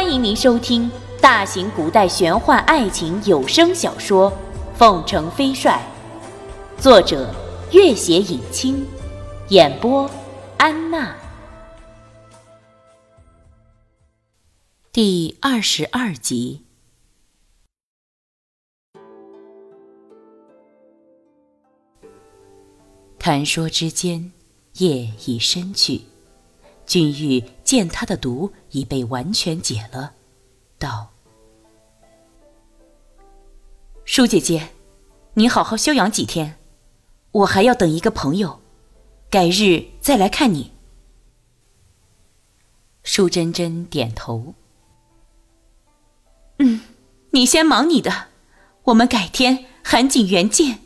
欢迎您收听大型古代玄幻爱情有声小说《凤城飞帅》，作者：月写影清，演播：安娜。第二十二集。谈说之间，夜已深去。君玉见他的毒已被完全解了，道：“舒姐姐，你好好休养几天，我还要等一个朋友，改日再来看你。”舒珍珍点头：“嗯，你先忙你的，我们改天韩景园见。”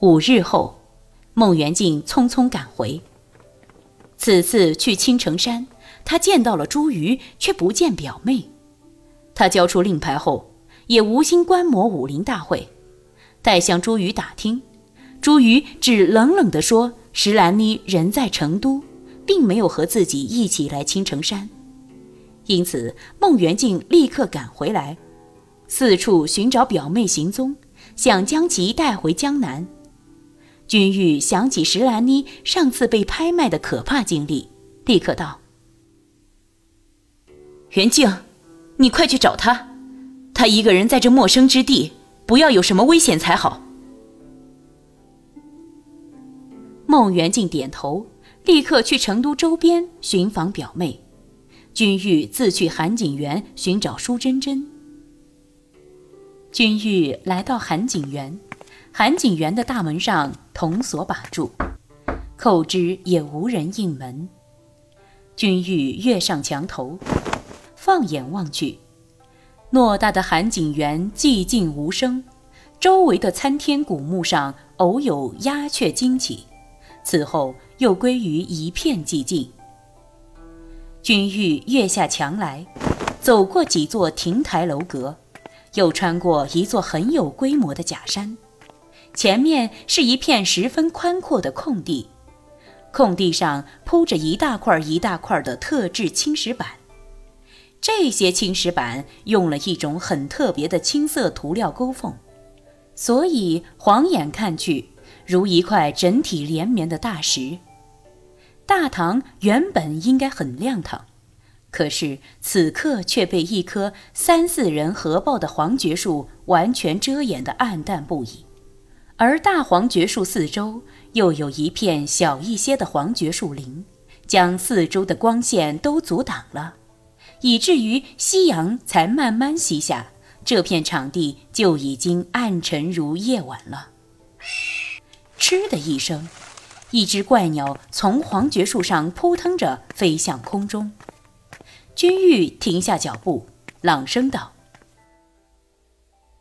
五日后。孟元敬匆匆赶回。此次去青城山，他见到了朱瑜，却不见表妹。他交出令牌后，也无心观摩武林大会。待向朱瑜打听，朱瑜只冷冷地说：“石兰妮人在成都，并没有和自己一起来青城山。”因此，孟元敬立刻赶回来，四处寻找表妹行踪，想将其带回江南。君玉想起石兰妮上次被拍卖的可怕经历，立刻道：“元静，你快去找她，她一个人在这陌生之地，不要有什么危险才好。”孟元敬点头，立刻去成都周边寻访表妹。君玉自去韩景园寻找舒珍珍。君玉来到韩景园。韩景园的大门上铜锁把住，叩之也无人应门。君玉跃上墙头，放眼望去，偌大的韩景园寂静无声，周围的参天古木上偶有鸦雀惊起，此后又归于一片寂静。君玉跃下墙来，走过几座亭台楼阁，又穿过一座很有规模的假山。前面是一片十分宽阔的空地，空地上铺着一大块一大块的特制青石板。这些青石板用了一种很特别的青色涂料勾缝，所以晃眼看去如一块整体连绵的大石。大堂原本应该很亮堂，可是此刻却被一棵三四人合抱的黄桷树完全遮掩得暗淡不已。而大黄桷树四周又有一片小一些的黄桷树林，将四周的光线都阻挡了，以至于夕阳才慢慢西下，这片场地就已经暗沉如夜晚了。嗤的一声，一只怪鸟从黄桷树上扑腾着飞向空中。君玉停下脚步，朗声道：“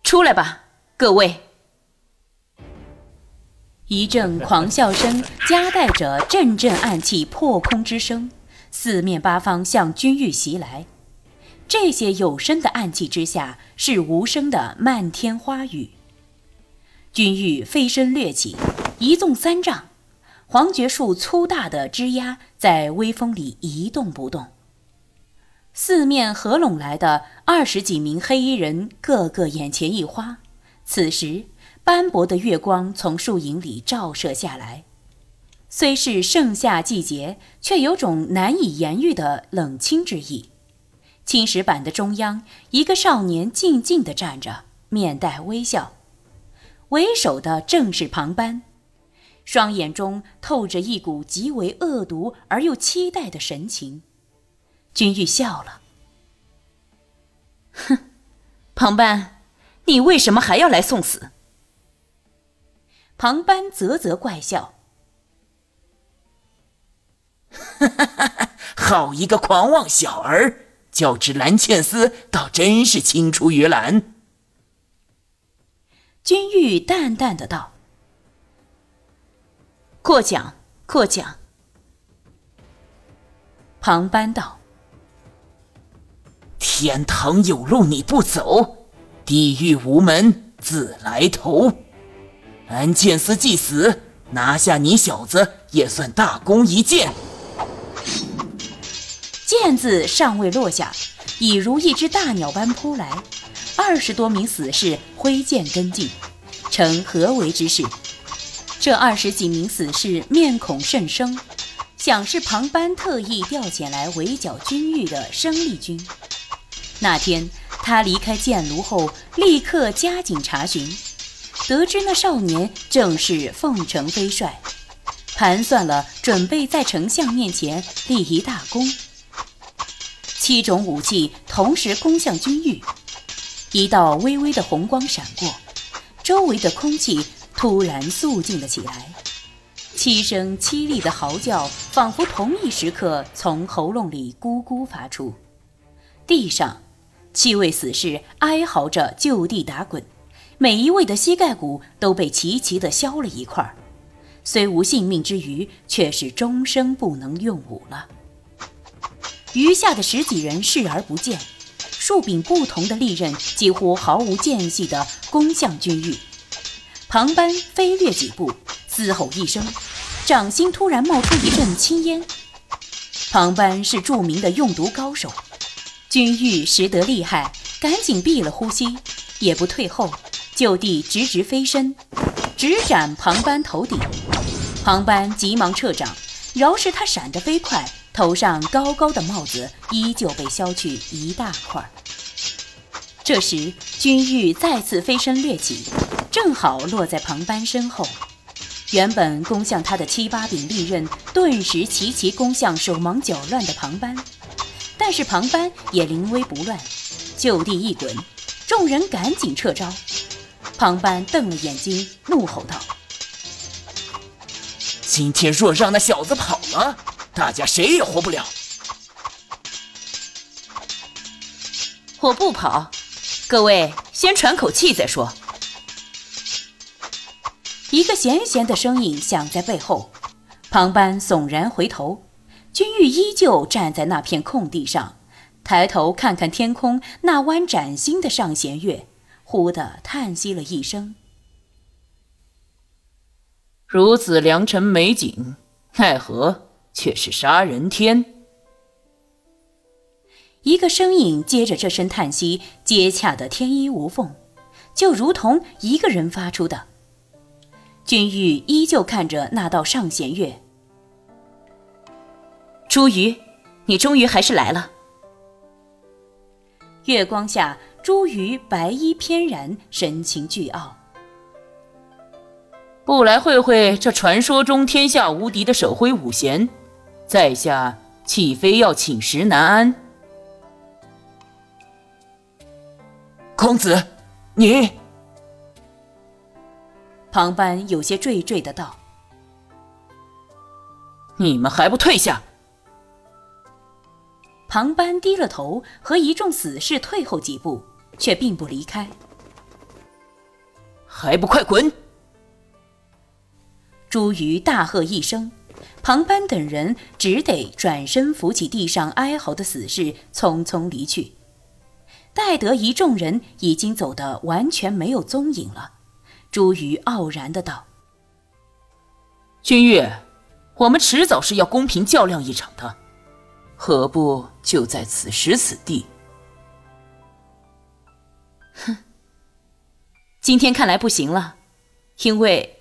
出来吧，各位。”一阵狂笑声夹带着阵阵暗气破空之声，四面八方向君玉袭来。这些有声的暗器之下，是无声的漫天花雨。君玉飞身掠起，一纵三丈，黄桷树粗大的枝丫在微风里一动不动。四面合拢来的二十几名黑衣人，个个眼前一花。此时。斑驳的月光从树影里照射下来，虽是盛夏季节，却有种难以言喻的冷清之意。青石板的中央，一个少年静静地站着，面带微笑。为首的正是庞班，双眼中透着一股极为恶毒而又期待的神情。君玉笑了：“哼，庞班，你为什么还要来送死？”庞班啧啧怪笑：“哈哈哈哈好一个狂妄小儿，较之蓝茜丝，倒真是青出于蓝。”君玉淡淡的道：“过奖，过奖。”庞班道：“天堂有路你不走，地狱无门自来投。”安茜丝既死，拿下你小子也算大功一件。剑字尚未落下，已如一只大鸟般扑来。二十多名死士挥剑跟进，呈合围之势？这二十几名死士面孔甚生，想是庞班特意调遣来围剿军域的生力军。那天他离开箭炉后，立刻加紧查询，得知那少年正是凤城飞帅，盘算了，准备在丞相面前立一大功。七种武器同时攻向军狱。一道微微的红光闪过，周围的空气突然肃静了起来，七声凄厉的嚎叫仿佛同一时刻从喉咙里咕咕发出。地上，七位死士哀嚎着就地打滚，每一位的膝盖骨都被齐齐地削了一块，虽无性命之余，却是终生不能用武了。余下的十几人视而不见。数柄不同的利刃几乎毫无间隙地攻向君玉。庞班飞掠几步，嘶吼一声，掌心突然冒出一阵青烟。庞班是著名的用毒高手，君玉识得厉害，赶紧闭了呼吸，也不退后，就地直直飞身，直斩庞班头顶。庞班急忙撤掌，饶是他闪得飞快。头上高高的帽子依旧被削去一大块。这时，君玉再次飞身掠起，正好落在庞班身后。原本攻向他的七八柄利刃，顿时齐齐攻向手忙脚乱的庞班。但是庞班也临危不乱，就地一滚，众人赶紧撤招。庞班瞪了眼睛，怒吼道：“今天若让那小子跑了！”大家谁也活不了。我不跑，各位先喘口气再说。一个咸咸的声音响在背后，庞班悚然回头，君玉依旧站在那片空地上，抬头看看天空那弯崭新的上弦月，忽地叹息了一声：“如此良辰美景，奈何？”却是杀人天。一个声音接着这声叹息，接洽的天衣无缝，就如同一个人发出的。君玉依旧看着那道上弦月。朱瑜，你终于还是来了。月光下，朱瑜白衣翩然，神情倨傲。不来会会这传说中天下无敌的手挥五弦？在下岂非要寝食难安？公子，你……庞班有些惴惴的道：“你们还不退下？”庞班低了头，和一众死士退后几步，却并不离开。还不快滚！朱瑜大喝一声。庞班等人只得转身扶起地上哀嚎的死士，匆匆离去。待得一众人已经走得完全没有踪影了，朱瑜傲然的道：“君越，我们迟早是要公平较量一场的，何不就在此时此地？”哼，今天看来不行了，因为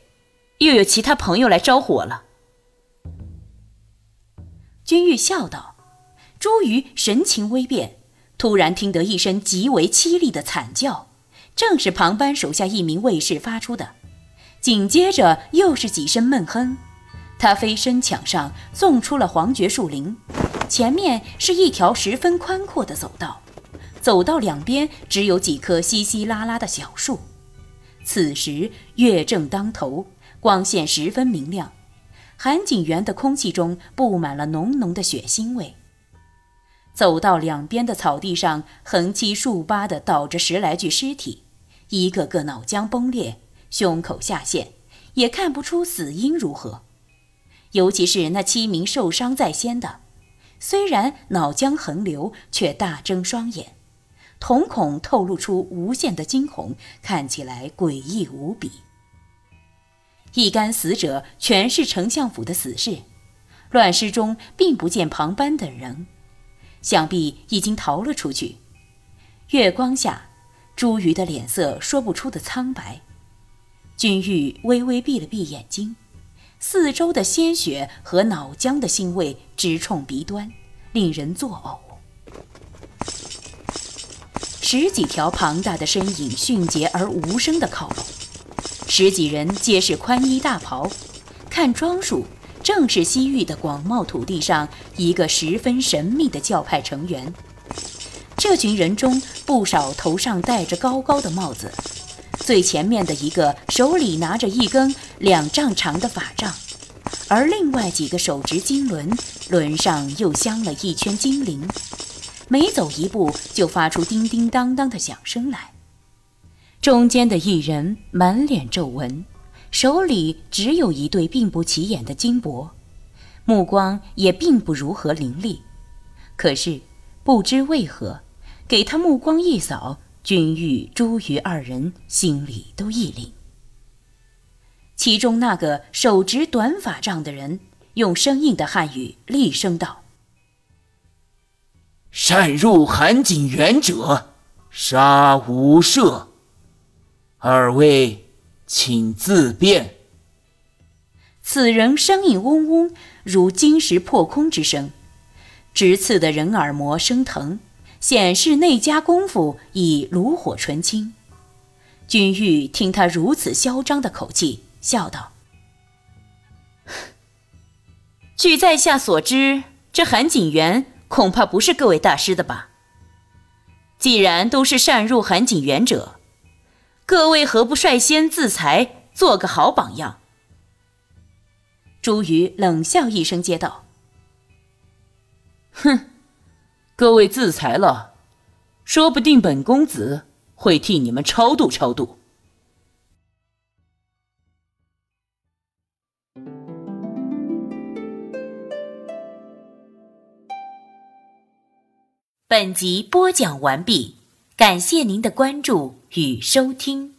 又有其他朋友来招呼我了。君玉笑道：“朱瑜神情微变，突然听得一声极为凄厉的惨叫，正是旁班手下一名卫士发出的。紧接着又是几声闷哼，他飞身抢上，纵出了黄爵树林。前面是一条十分宽阔的走道，走道两边只有几棵稀稀拉拉的小树。此时月正当头，光线十分明亮。”韩景园的空气中布满了浓浓的血腥味。走到两边的草地上，横七竖八地倒着十来具尸体，一个个脑浆崩裂，胸口下陷，也看不出死因如何。尤其是那七名受伤在先的，虽然脑浆横流，却大睁双眼，瞳孔透露出无限的惊恐，看起来诡异无比。一干死者全是丞相府的死士，乱尸中并不见庞班等人。想必已经逃了出去。月光下，朱瑜的脸色说不出的苍白。君玉微微闭了闭眼睛，四周的鲜血和脑浆的腥味直冲鼻端，令人作呕。十几条庞大的身影迅捷而无声地靠拢，十几人皆是宽衣大袍，看装束，正是西域的广袤土地上一个十分神秘的教派成员。这群人中，不少头上戴着高高的帽子。最前面的一个手里拿着一根两丈长的法杖，而另外几个手执金轮，轮上又镶了一圈金铃，每走一步就发出叮叮当当的响声来。中间的一人满脸皱纹，手里只有一对并不起眼的金箔，目光也并不如何凌厉，可是不知为何，给他目光一扫。君玉、朱瑜二人心里都一凛。其中那个手执短法杖的人，用生硬的汉语厉声道：“擅入韩景元者，杀无赦。二位，请自便。”此人声音嗡嗡，如金石破空之声，直刺得人耳膜生疼。显示内家功夫已炉火纯青。君玉听他如此嚣张的口气，笑道：“据在下所知，这韩景元恐怕不是各位大师的吧？既然都是擅入韩景园者，各位何不率先自裁，做个好榜样？”朱瑜冷笑一声，接道：“哼。”各位自裁了，说不定本公子会替你们超度超度。本集播讲完毕，感谢您的关注与收听。